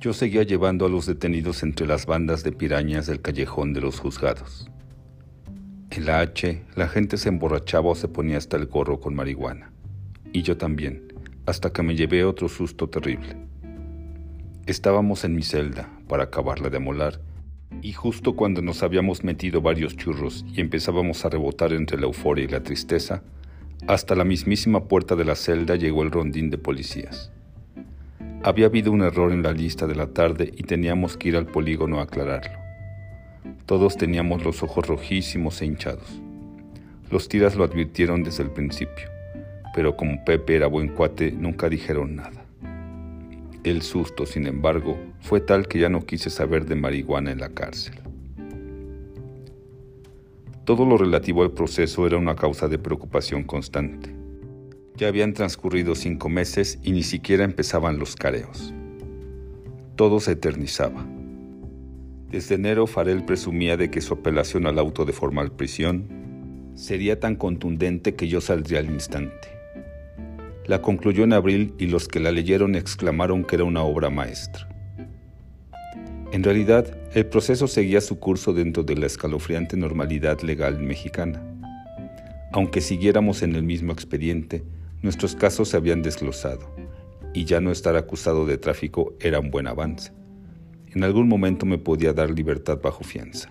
Yo seguía llevando a los detenidos entre las bandas de pirañas del callejón de los juzgados. En la H, la gente se emborrachaba o se ponía hasta el gorro con marihuana. Y yo también, hasta que me llevé otro susto terrible. Estábamos en mi celda para acabarla de molar, y justo cuando nos habíamos metido varios churros y empezábamos a rebotar entre la euforia y la tristeza, hasta la mismísima puerta de la celda llegó el rondín de policías. Había habido un error en la lista de la tarde y teníamos que ir al polígono a aclararlo. Todos teníamos los ojos rojísimos e hinchados. Los tiras lo advirtieron desde el principio, pero como Pepe era buen cuate, nunca dijeron nada. El susto, sin embargo, fue tal que ya no quise saber de marihuana en la cárcel. Todo lo relativo al proceso era una causa de preocupación constante. Ya habían transcurrido cinco meses y ni siquiera empezaban los careos. Todo se eternizaba. Desde enero Farel presumía de que su apelación al auto de formal prisión sería tan contundente que yo saldría al instante. La concluyó en abril y los que la leyeron exclamaron que era una obra maestra. En realidad, el proceso seguía su curso dentro de la escalofriante normalidad legal mexicana. Aunque siguiéramos en el mismo expediente, Nuestros casos se habían desglosado y ya no estar acusado de tráfico era un buen avance. En algún momento me podía dar libertad bajo fianza.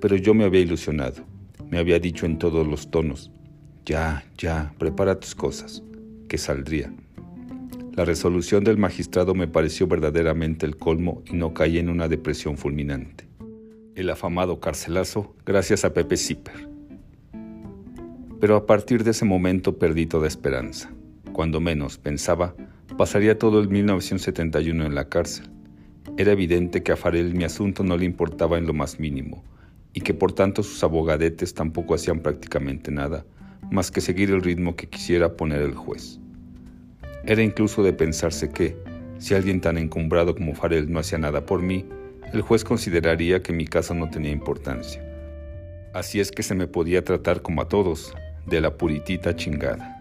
Pero yo me había ilusionado, me había dicho en todos los tonos, ya, ya, prepara tus cosas, que saldría. La resolución del magistrado me pareció verdaderamente el colmo y no caí en una depresión fulminante. El afamado carcelazo gracias a Pepe Zipper pero a partir de ese momento perdí toda esperanza. Cuando menos pensaba, pasaría todo el 1971 en la cárcel. Era evidente que a Farel mi asunto no le importaba en lo más mínimo, y que por tanto sus abogadetes tampoco hacían prácticamente nada, más que seguir el ritmo que quisiera poner el juez. Era incluso de pensarse que, si alguien tan encumbrado como Farel no hacía nada por mí, el juez consideraría que mi caso no tenía importancia. Así es que se me podía tratar como a todos, de la puritita chingada.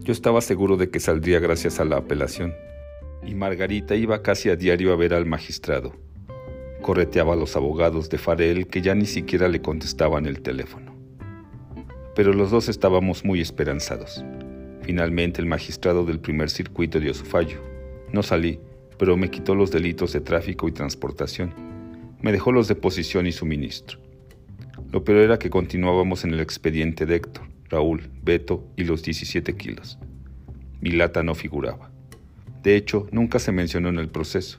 Yo estaba seguro de que saldría gracias a la apelación, y Margarita iba casi a diario a ver al magistrado. Correteaba a los abogados de Farel que ya ni siquiera le contestaban el teléfono. Pero los dos estábamos muy esperanzados. Finalmente el magistrado del primer circuito dio su fallo. No salí, pero me quitó los delitos de tráfico y transportación. Me dejó los de posición y suministro. Lo peor era que continuábamos en el expediente de Héctor, Raúl, Beto y los 17 kilos. Mi lata no figuraba. De hecho, nunca se mencionó en el proceso.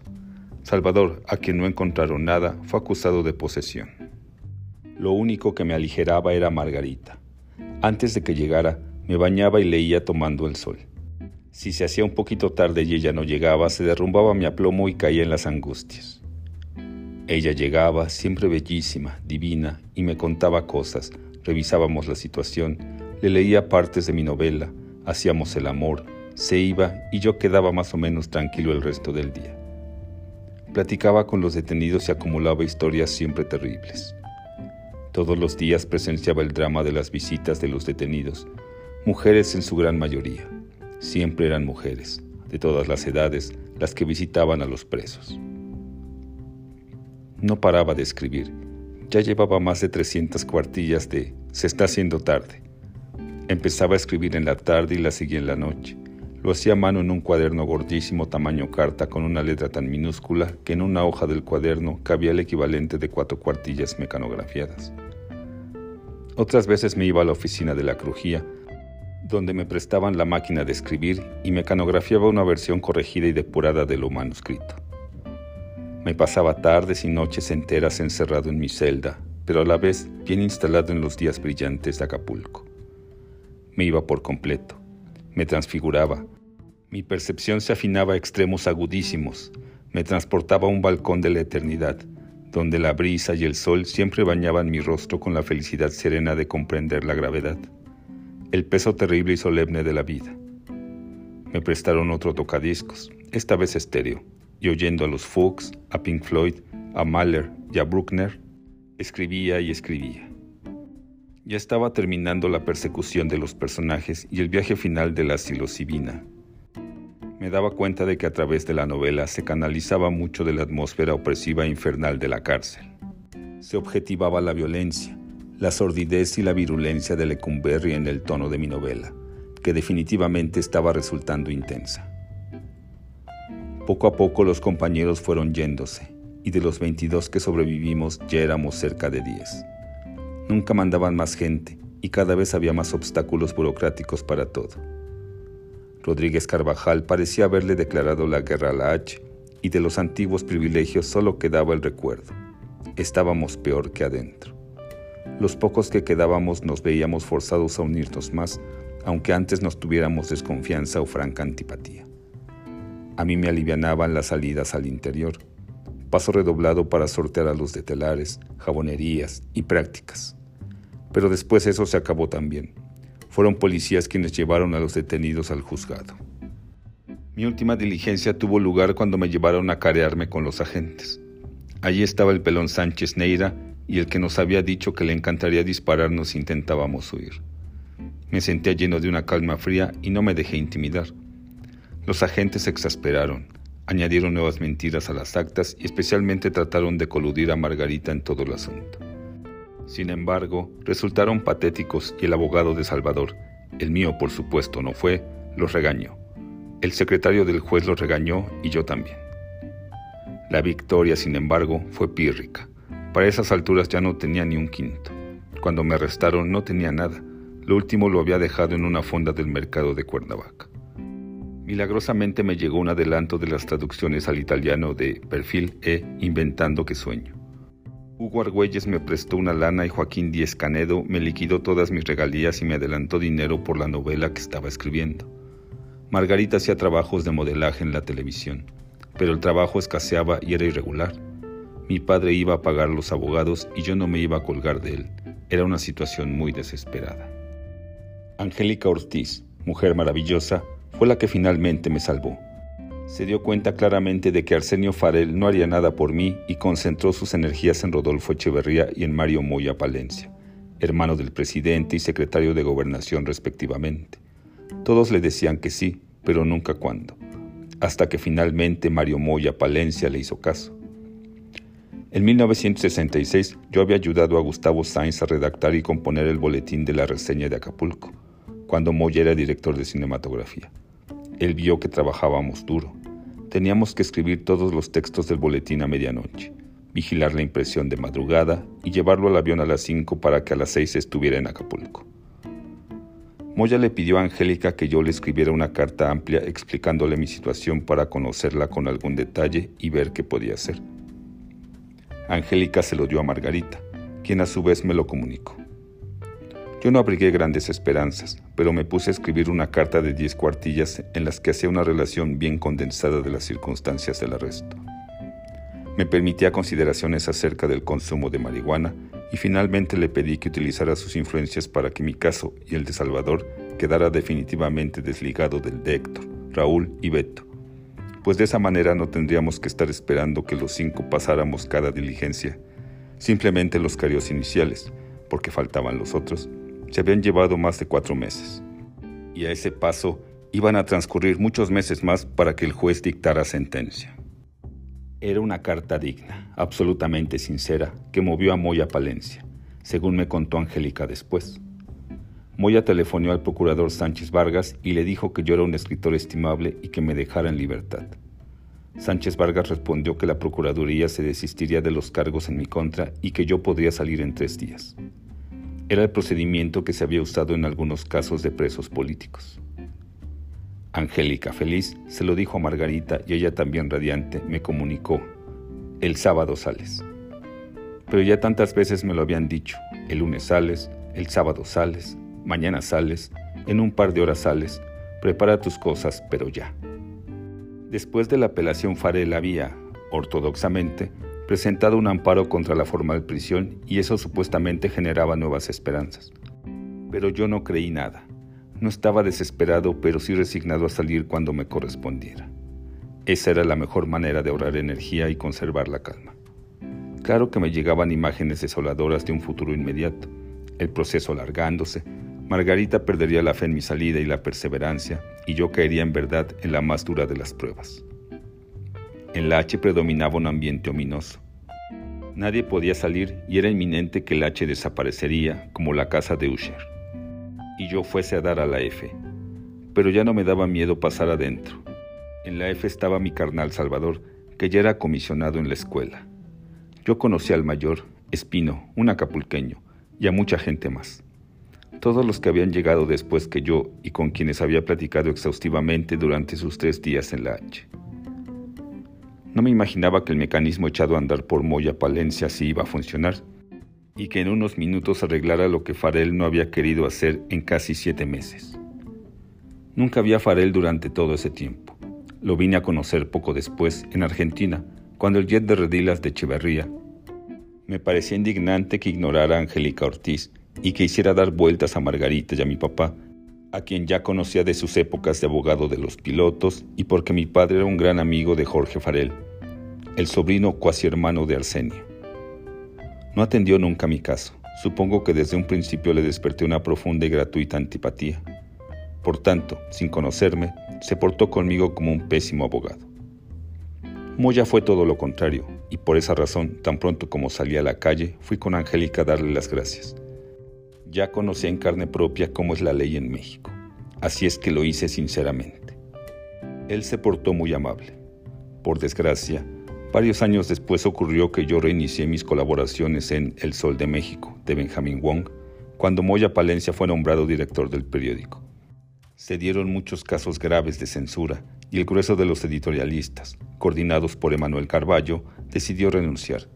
Salvador, a quien no encontraron nada, fue acusado de posesión. Lo único que me aligeraba era Margarita. Antes de que llegara, me bañaba y leía tomando el sol. Si se hacía un poquito tarde y ella no llegaba, se derrumbaba mi aplomo y caía en las angustias. Ella llegaba, siempre bellísima, divina, y me contaba cosas, revisábamos la situación, le leía partes de mi novela, hacíamos el amor, se iba y yo quedaba más o menos tranquilo el resto del día. Platicaba con los detenidos y acumulaba historias siempre terribles. Todos los días presenciaba el drama de las visitas de los detenidos, mujeres en su gran mayoría. Siempre eran mujeres, de todas las edades, las que visitaban a los presos. No paraba de escribir. Ya llevaba más de 300 cuartillas de Se está haciendo tarde. Empezaba a escribir en la tarde y la seguía en la noche. Lo hacía a mano en un cuaderno gordísimo tamaño carta con una letra tan minúscula que en una hoja del cuaderno cabía el equivalente de cuatro cuartillas mecanografiadas. Otras veces me iba a la oficina de la crujía, donde me prestaban la máquina de escribir y mecanografiaba una versión corregida y depurada de lo manuscrito. Me pasaba tardes y noches enteras encerrado en mi celda, pero a la vez bien instalado en los días brillantes de Acapulco. Me iba por completo, me transfiguraba, mi percepción se afinaba a extremos agudísimos, me transportaba a un balcón de la eternidad, donde la brisa y el sol siempre bañaban mi rostro con la felicidad serena de comprender la gravedad, el peso terrible y solemne de la vida. Me prestaron otro tocadiscos, esta vez estéreo, y oyendo a los Fuchs, a Pink Floyd, a Mahler y a Bruckner, escribía y escribía. Ya estaba terminando la persecución de los personajes y el viaje final de la psilocibina. Me daba cuenta de que a través de la novela se canalizaba mucho de la atmósfera opresiva e infernal de la cárcel. Se objetivaba la violencia, la sordidez y la virulencia de Lecumberri en el tono de mi novela, que definitivamente estaba resultando intensa. Poco a poco los compañeros fueron yéndose, y de los 22 que sobrevivimos ya éramos cerca de 10. Nunca mandaban más gente, y cada vez había más obstáculos burocráticos para todo. Rodríguez Carvajal parecía haberle declarado la guerra a la H, y de los antiguos privilegios solo quedaba el recuerdo. Estábamos peor que adentro. Los pocos que quedábamos nos veíamos forzados a unirnos más, aunque antes nos tuviéramos desconfianza o franca antipatía. A mí me alivianaban las salidas al interior, paso redoblado para sortear a los de telares, jabonerías y prácticas. Pero después eso se acabó también. Fueron policías quienes llevaron a los detenidos al juzgado. Mi última diligencia tuvo lugar cuando me llevaron a carearme con los agentes. Allí estaba el pelón Sánchez Neira y el que nos había dicho que le encantaría dispararnos si intentábamos huir. Me sentía lleno de una calma fría y no me dejé intimidar. Los agentes se exasperaron, añadieron nuevas mentiras a las actas y especialmente trataron de coludir a Margarita en todo el asunto. Sin embargo, resultaron patéticos y el abogado de Salvador, el mío por supuesto no fue, los regañó. El secretario del juez los regañó y yo también. La victoria, sin embargo, fue pírrica. Para esas alturas ya no tenía ni un quinto. Cuando me arrestaron no tenía nada. Lo último lo había dejado en una fonda del mercado de Cuernavaca. Milagrosamente me llegó un adelanto de las traducciones al italiano de Perfil e Inventando que sueño. Hugo Argüelles me prestó una lana y Joaquín Díez Canedo me liquidó todas mis regalías y me adelantó dinero por la novela que estaba escribiendo. Margarita hacía trabajos de modelaje en la televisión, pero el trabajo escaseaba y era irregular. Mi padre iba a pagar los abogados y yo no me iba a colgar de él. Era una situación muy desesperada. Angélica Ortiz, mujer maravillosa, fue la que finalmente me salvó se dio cuenta claramente de que Arsenio Farel no haría nada por mí y concentró sus energías en Rodolfo Echeverría y en Mario Moya Palencia, hermano del presidente y secretario de gobernación respectivamente. Todos le decían que sí, pero nunca cuándo, hasta que finalmente Mario Moya Palencia le hizo caso. En 1966 yo había ayudado a Gustavo Sainz a redactar y componer el boletín de la reseña de Acapulco, cuando Moya era director de cinematografía. Él vio que trabajábamos duro Teníamos que escribir todos los textos del boletín a medianoche, vigilar la impresión de madrugada y llevarlo al avión a las 5 para que a las 6 estuviera en Acapulco. Moya le pidió a Angélica que yo le escribiera una carta amplia explicándole mi situación para conocerla con algún detalle y ver qué podía hacer. Angélica se lo dio a Margarita, quien a su vez me lo comunicó. Yo no abrigué grandes esperanzas, pero me puse a escribir una carta de diez cuartillas en las que hacía una relación bien condensada de las circunstancias del arresto. Me permitía consideraciones acerca del consumo de marihuana y finalmente le pedí que utilizara sus influencias para que mi caso y el de Salvador quedara definitivamente desligado del de Héctor, Raúl y Beto, pues de esa manera no tendríamos que estar esperando que los cinco pasáramos cada diligencia, simplemente los carios iniciales, porque faltaban los otros, se habían llevado más de cuatro meses. Y a ese paso iban a transcurrir muchos meses más para que el juez dictara sentencia. Era una carta digna, absolutamente sincera, que movió a Moya Palencia, según me contó Angélica después. Moya telefonó al procurador Sánchez Vargas y le dijo que yo era un escritor estimable y que me dejara en libertad. Sánchez Vargas respondió que la Procuraduría se desistiría de los cargos en mi contra y que yo podría salir en tres días. Era el procedimiento que se había usado en algunos casos de presos políticos. Angélica, feliz, se lo dijo a Margarita y ella también radiante me comunicó, el sábado sales. Pero ya tantas veces me lo habían dicho, el lunes sales, el sábado sales, mañana sales, en un par de horas sales, prepara tus cosas, pero ya. Después de la apelación Farel había, ortodoxamente, presentado un amparo contra la formal prisión y eso supuestamente generaba nuevas esperanzas. Pero yo no creí nada. No estaba desesperado, pero sí resignado a salir cuando me correspondiera. Esa era la mejor manera de ahorrar energía y conservar la calma. Claro que me llegaban imágenes desoladoras de un futuro inmediato, el proceso alargándose, Margarita perdería la fe en mi salida y la perseverancia, y yo caería en verdad en la más dura de las pruebas. En la H predominaba un ambiente ominoso. Nadie podía salir y era inminente que el H desaparecería como la casa de Usher. Y yo fuese a dar a la F. Pero ya no me daba miedo pasar adentro. En la F estaba mi carnal Salvador, que ya era comisionado en la escuela. Yo conocí al mayor, Espino, un acapulqueño, y a mucha gente más. Todos los que habían llegado después que yo y con quienes había platicado exhaustivamente durante sus tres días en la H. No me imaginaba que el mecanismo echado a andar por Moya Palencia sí iba a funcionar y que en unos minutos arreglara lo que Farel no había querido hacer en casi siete meses. Nunca vi a Farel durante todo ese tiempo. Lo vine a conocer poco después, en Argentina, cuando el jet de redilas de Echeverría. Me parecía indignante que ignorara a Angélica Ortiz y que hiciera dar vueltas a Margarita y a mi papá a quien ya conocía de sus épocas de abogado de los pilotos y porque mi padre era un gran amigo de Jorge Farel, el sobrino cuasi hermano de Arsenio. No atendió nunca mi caso. Supongo que desde un principio le desperté una profunda y gratuita antipatía. Por tanto, sin conocerme, se portó conmigo como un pésimo abogado. Moya fue todo lo contrario, y por esa razón, tan pronto como salí a la calle, fui con Angélica a darle las gracias. Ya conocía en carne propia cómo es la ley en México. Así es que lo hice sinceramente. Él se portó muy amable. Por desgracia, varios años después ocurrió que yo reinicié mis colaboraciones en El Sol de México, de Benjamin Wong, cuando Moya Palencia fue nombrado director del periódico. Se dieron muchos casos graves de censura y el grueso de los editorialistas, coordinados por Emanuel Carballo, decidió renunciar.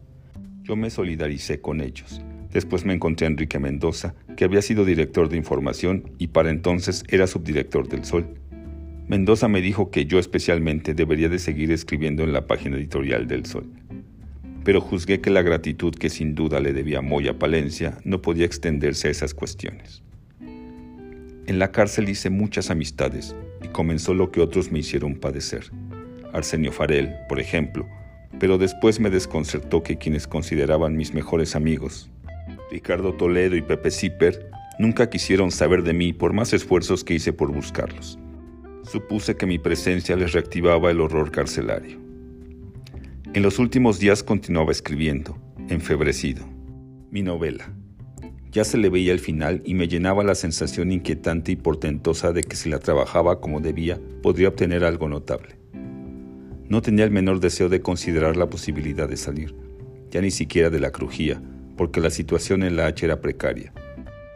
Yo me solidaricé con ellos Después me encontré a Enrique Mendoza, que había sido director de información y para entonces era subdirector del Sol. Mendoza me dijo que yo especialmente debería de seguir escribiendo en la página editorial del Sol. Pero juzgué que la gratitud que sin duda le debía Moya Palencia no podía extenderse a esas cuestiones. En la cárcel hice muchas amistades y comenzó lo que otros me hicieron padecer. Arsenio Farel, por ejemplo, pero después me desconcertó que quienes consideraban mis mejores amigos, Ricardo Toledo y Pepe Zipper nunca quisieron saber de mí por más esfuerzos que hice por buscarlos. Supuse que mi presencia les reactivaba el horror carcelario. En los últimos días continuaba escribiendo, enfebrecido, mi novela. Ya se le veía el final y me llenaba la sensación inquietante y portentosa de que si la trabajaba como debía, podría obtener algo notable. No tenía el menor deseo de considerar la posibilidad de salir, ya ni siquiera de la crujía, porque la situación en la H era precaria.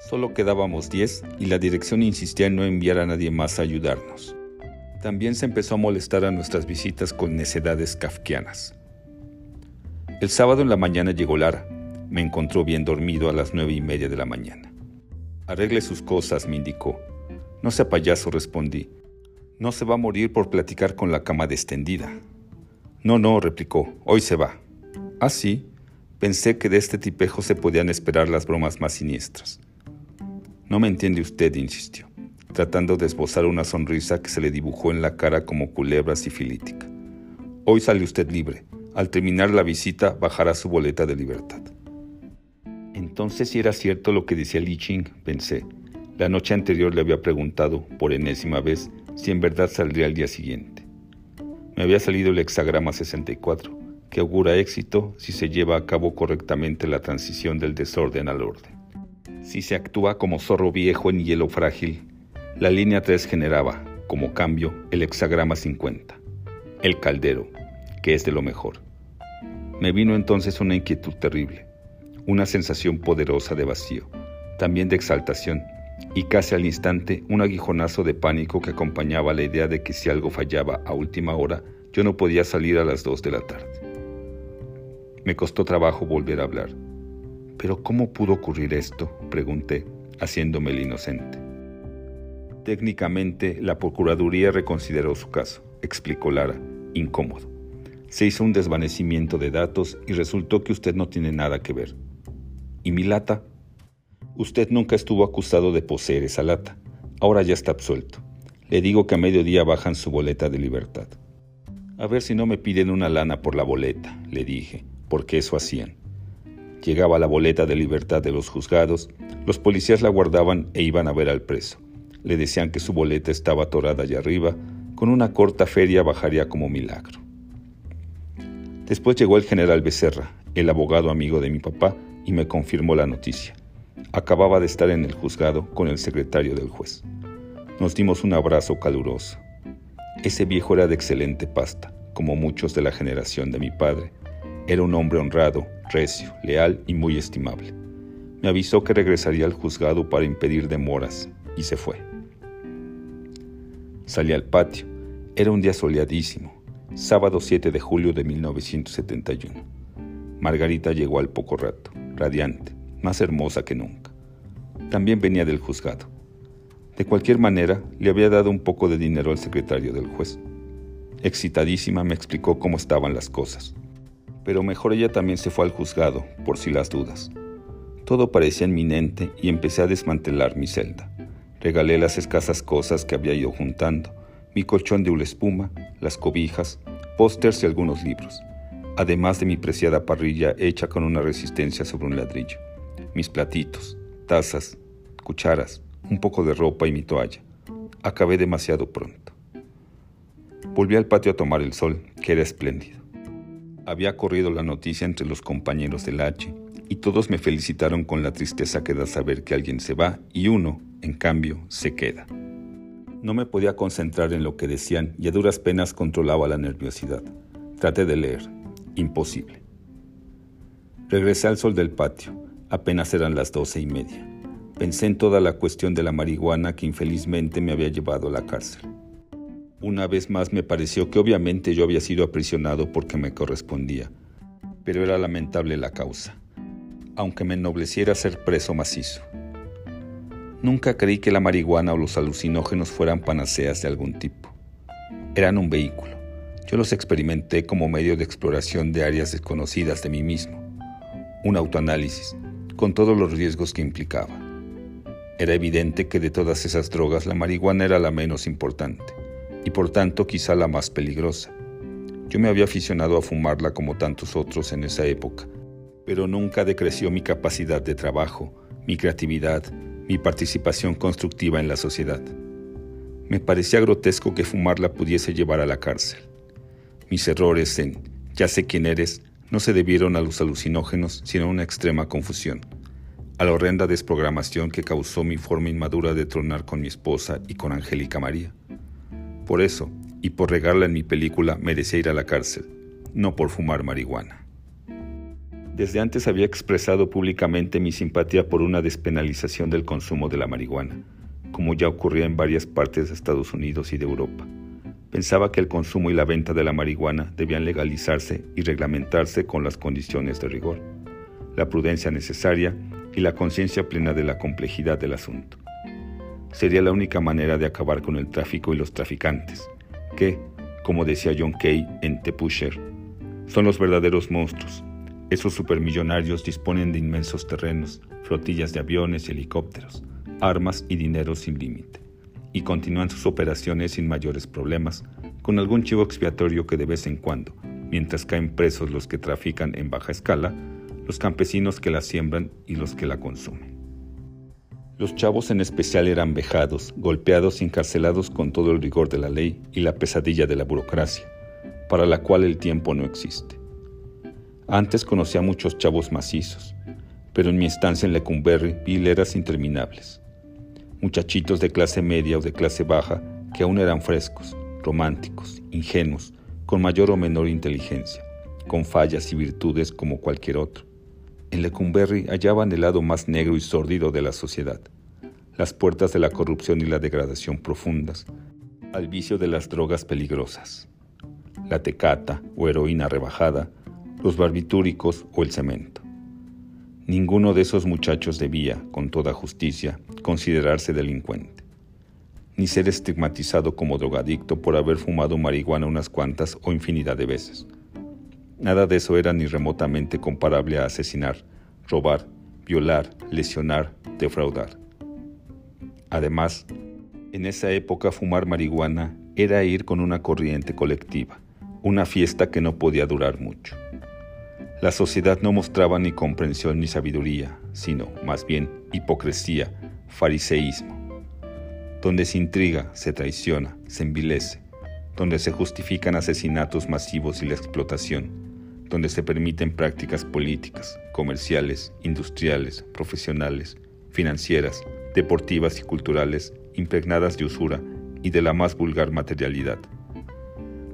Solo quedábamos 10 y la dirección insistía en no enviar a nadie más a ayudarnos. También se empezó a molestar a nuestras visitas con necedades kafkianas. El sábado en la mañana llegó Lara. Me encontró bien dormido a las nueve y media de la mañana. Arregle sus cosas, me indicó. No sea payaso, respondí. No se va a morir por platicar con la cama destendida. No, no, replicó. Hoy se va. ¿Ah, sí? Pensé que de este tipejo se podían esperar las bromas más siniestras. No me entiende usted, insistió, tratando de esbozar una sonrisa que se le dibujó en la cara como culebra sifilítica. Hoy sale usted libre. Al terminar la visita bajará su boleta de libertad. Entonces si era cierto lo que decía Li Ching, pensé. La noche anterior le había preguntado, por enésima vez, si en verdad saldría al día siguiente. Me había salido el hexagrama 64 que augura éxito si se lleva a cabo correctamente la transición del desorden al orden. Si se actúa como zorro viejo en hielo frágil, la línea 3 generaba, como cambio, el hexagrama 50, el caldero, que es de lo mejor. Me vino entonces una inquietud terrible, una sensación poderosa de vacío, también de exaltación, y casi al instante un aguijonazo de pánico que acompañaba la idea de que si algo fallaba a última hora, yo no podía salir a las 2 de la tarde. Me costó trabajo volver a hablar. ¿Pero cómo pudo ocurrir esto? pregunté, haciéndome el inocente. Técnicamente, la Procuraduría reconsideró su caso, explicó Lara, incómodo. Se hizo un desvanecimiento de datos y resultó que usted no tiene nada que ver. ¿Y mi lata? Usted nunca estuvo acusado de poseer esa lata. Ahora ya está absuelto. Le digo que a mediodía bajan su boleta de libertad. A ver si no me piden una lana por la boleta, le dije, porque eso hacían. Llegaba la boleta de libertad de los juzgados, los policías la guardaban e iban a ver al preso. Le decían que su boleta estaba atorada allá arriba, con una corta feria bajaría como milagro. Después llegó el general Becerra, el abogado amigo de mi papá, y me confirmó la noticia. Acababa de estar en el juzgado con el secretario del juez. Nos dimos un abrazo caluroso. Ese viejo era de excelente pasta, como muchos de la generación de mi padre. Era un hombre honrado, recio, leal y muy estimable. Me avisó que regresaría al juzgado para impedir demoras y se fue. Salí al patio. Era un día soleadísimo, sábado 7 de julio de 1971. Margarita llegó al poco rato, radiante, más hermosa que nunca. También venía del juzgado. De cualquier manera, le había dado un poco de dinero al secretario del juez. Excitadísima me explicó cómo estaban las cosas. Pero mejor ella también se fue al juzgado, por si las dudas. Todo parecía inminente y empecé a desmantelar mi celda. Regalé las escasas cosas que había ido juntando, mi colchón de una espuma, las cobijas, pósters y algunos libros, además de mi preciada parrilla hecha con una resistencia sobre un ladrillo, mis platitos, tazas, cucharas, un poco de ropa y mi toalla. Acabé demasiado pronto. Volví al patio a tomar el sol, que era espléndido. Había corrido la noticia entre los compañeros del H y todos me felicitaron con la tristeza que da saber que alguien se va y uno, en cambio, se queda. No me podía concentrar en lo que decían y a duras penas controlaba la nerviosidad. Traté de leer. Imposible. Regresé al sol del patio. Apenas eran las doce y media. Pensé en toda la cuestión de la marihuana que infelizmente me había llevado a la cárcel. Una vez más me pareció que obviamente yo había sido aprisionado porque me correspondía, pero era lamentable la causa, aunque me ennobleciera ser preso macizo. Nunca creí que la marihuana o los alucinógenos fueran panaceas de algún tipo. Eran un vehículo. Yo los experimenté como medio de exploración de áreas desconocidas de mí mismo. Un autoanálisis, con todos los riesgos que implicaba. Era evidente que de todas esas drogas la marihuana era la menos importante y por tanto quizá la más peligrosa. Yo me había aficionado a fumarla como tantos otros en esa época, pero nunca decreció mi capacidad de trabajo, mi creatividad, mi participación constructiva en la sociedad. Me parecía grotesco que fumarla pudiese llevar a la cárcel. Mis errores en ya sé quién eres no se debieron a los alucinógenos, sino a una extrema confusión a la horrenda desprogramación que causó mi forma inmadura de tronar con mi esposa y con Angélica María. Por eso, y por regarla en mi película, merecía ir a la cárcel, no por fumar marihuana. Desde antes había expresado públicamente mi simpatía por una despenalización del consumo de la marihuana, como ya ocurría en varias partes de Estados Unidos y de Europa. Pensaba que el consumo y la venta de la marihuana debían legalizarse y reglamentarse con las condiciones de rigor, la prudencia necesaria y la conciencia plena de la complejidad del asunto. Sería la única manera de acabar con el tráfico y los traficantes, que, como decía John Kay en The Pusher, son los verdaderos monstruos. Esos supermillonarios disponen de inmensos terrenos, flotillas de aviones y helicópteros, armas y dinero sin límite, y continúan sus operaciones sin mayores problemas, con algún chivo expiatorio que de vez en cuando, mientras caen presos los que trafican en baja escala, los campesinos que la siembran y los que la consumen. Los chavos en especial eran vejados, golpeados y encarcelados con todo el rigor de la ley y la pesadilla de la burocracia, para la cual el tiempo no existe. Antes conocía a muchos chavos macizos, pero en mi estancia en Lecumberri vi hileras interminables. Muchachitos de clase media o de clase baja que aún eran frescos, románticos, ingenuos, con mayor o menor inteligencia, con fallas y virtudes como cualquier otro, en Lecumberri hallaban el lado más negro y sórdido de la sociedad, las puertas de la corrupción y la degradación profundas, al vicio de las drogas peligrosas, la tecata o heroína rebajada, los barbitúricos o el cemento. Ninguno de esos muchachos debía, con toda justicia, considerarse delincuente, ni ser estigmatizado como drogadicto por haber fumado marihuana unas cuantas o infinidad de veces Nada de eso era ni remotamente comparable a asesinar, robar, violar, lesionar, defraudar. Además, en esa época fumar marihuana era ir con una corriente colectiva, una fiesta que no podía durar mucho. La sociedad no mostraba ni comprensión ni sabiduría, sino, más bien, hipocresía, fariseísmo. Donde se intriga, se traiciona, se envilece, donde se justifican asesinatos masivos y la explotación, donde se permiten prácticas políticas, comerciales, industriales, profesionales, financieras, deportivas y culturales impregnadas de usura y de la más vulgar materialidad,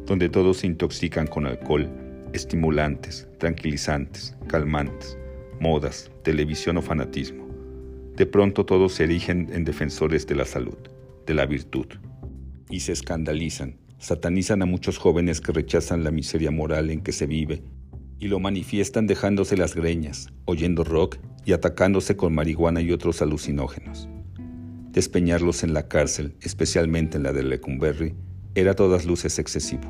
donde todos se intoxican con alcohol, estimulantes, tranquilizantes, calmantes, modas, televisión o fanatismo. De pronto todos se erigen en defensores de la salud, de la virtud, y se escandalizan, satanizan a muchos jóvenes que rechazan la miseria moral en que se vive y lo manifiestan dejándose las greñas, oyendo rock y atacándose con marihuana y otros alucinógenos. Despeñarlos en la cárcel, especialmente en la de Lecumberri, era a todas luces excesivo.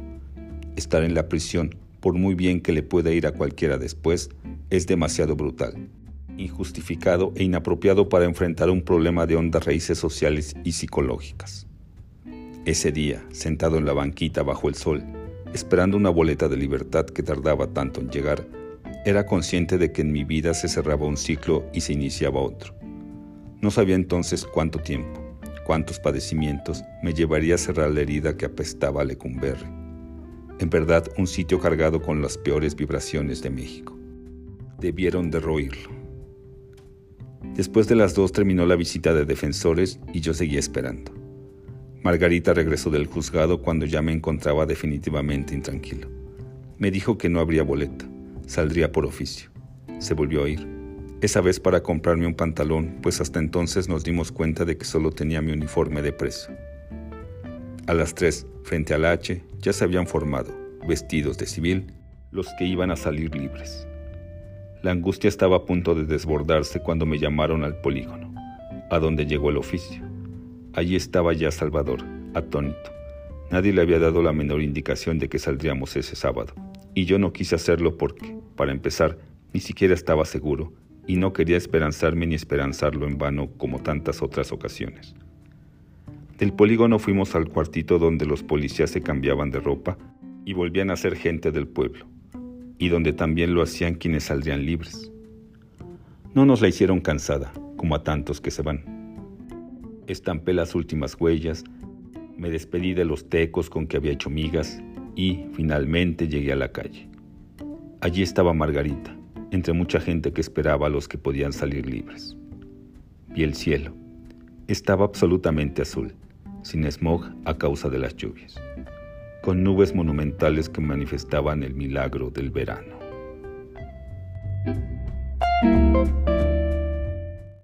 Estar en la prisión, por muy bien que le pueda ir a cualquiera después, es demasiado brutal, injustificado e inapropiado para enfrentar un problema de hondas raíces sociales y psicológicas. Ese día, sentado en la banquita bajo el sol, esperando una boleta de libertad que tardaba tanto en llegar, era consciente de que en mi vida se cerraba un ciclo y se iniciaba otro. No sabía entonces cuánto tiempo, cuántos padecimientos me llevaría a cerrar la herida que apestaba a Lecumberri. En verdad, un sitio cargado con las peores vibraciones de México. Debieron derroirlo. Después de las dos terminó la visita de defensores y yo seguía esperando. Margarita regresó del juzgado cuando ya me encontraba definitivamente intranquilo. Me dijo que no habría boleta, saldría por oficio. Se volvió a ir, esa vez para comprarme un pantalón, pues hasta entonces nos dimos cuenta de que solo tenía mi uniforme de preso. A las tres, frente al H, ya se habían formado, vestidos de civil, los que iban a salir libres. La angustia estaba a punto de desbordarse cuando me llamaron al polígono, a donde llegó el oficio. Allí estaba ya Salvador, atónito. Nadie le había dado la menor indicación de que saldríamos ese sábado, y yo no quise hacerlo porque, para empezar, ni siquiera estaba seguro, y no quería esperanzarme ni esperanzarlo en vano como tantas otras ocasiones. Del polígono fuimos al cuartito donde los policías se cambiaban de ropa y volvían a ser gente del pueblo, y donde también lo hacían quienes saldrían libres. No nos la hicieron cansada, como a tantos que se van estampé las últimas huellas, me despedí de los tecos con que había hecho migas y finalmente llegué a la calle. Allí estaba Margarita, entre mucha gente que esperaba a los que podían salir libres. Vi el cielo. Estaba absolutamente azul, sin smog a causa de las lluvias, con nubes monumentales que manifestaban el milagro del verano.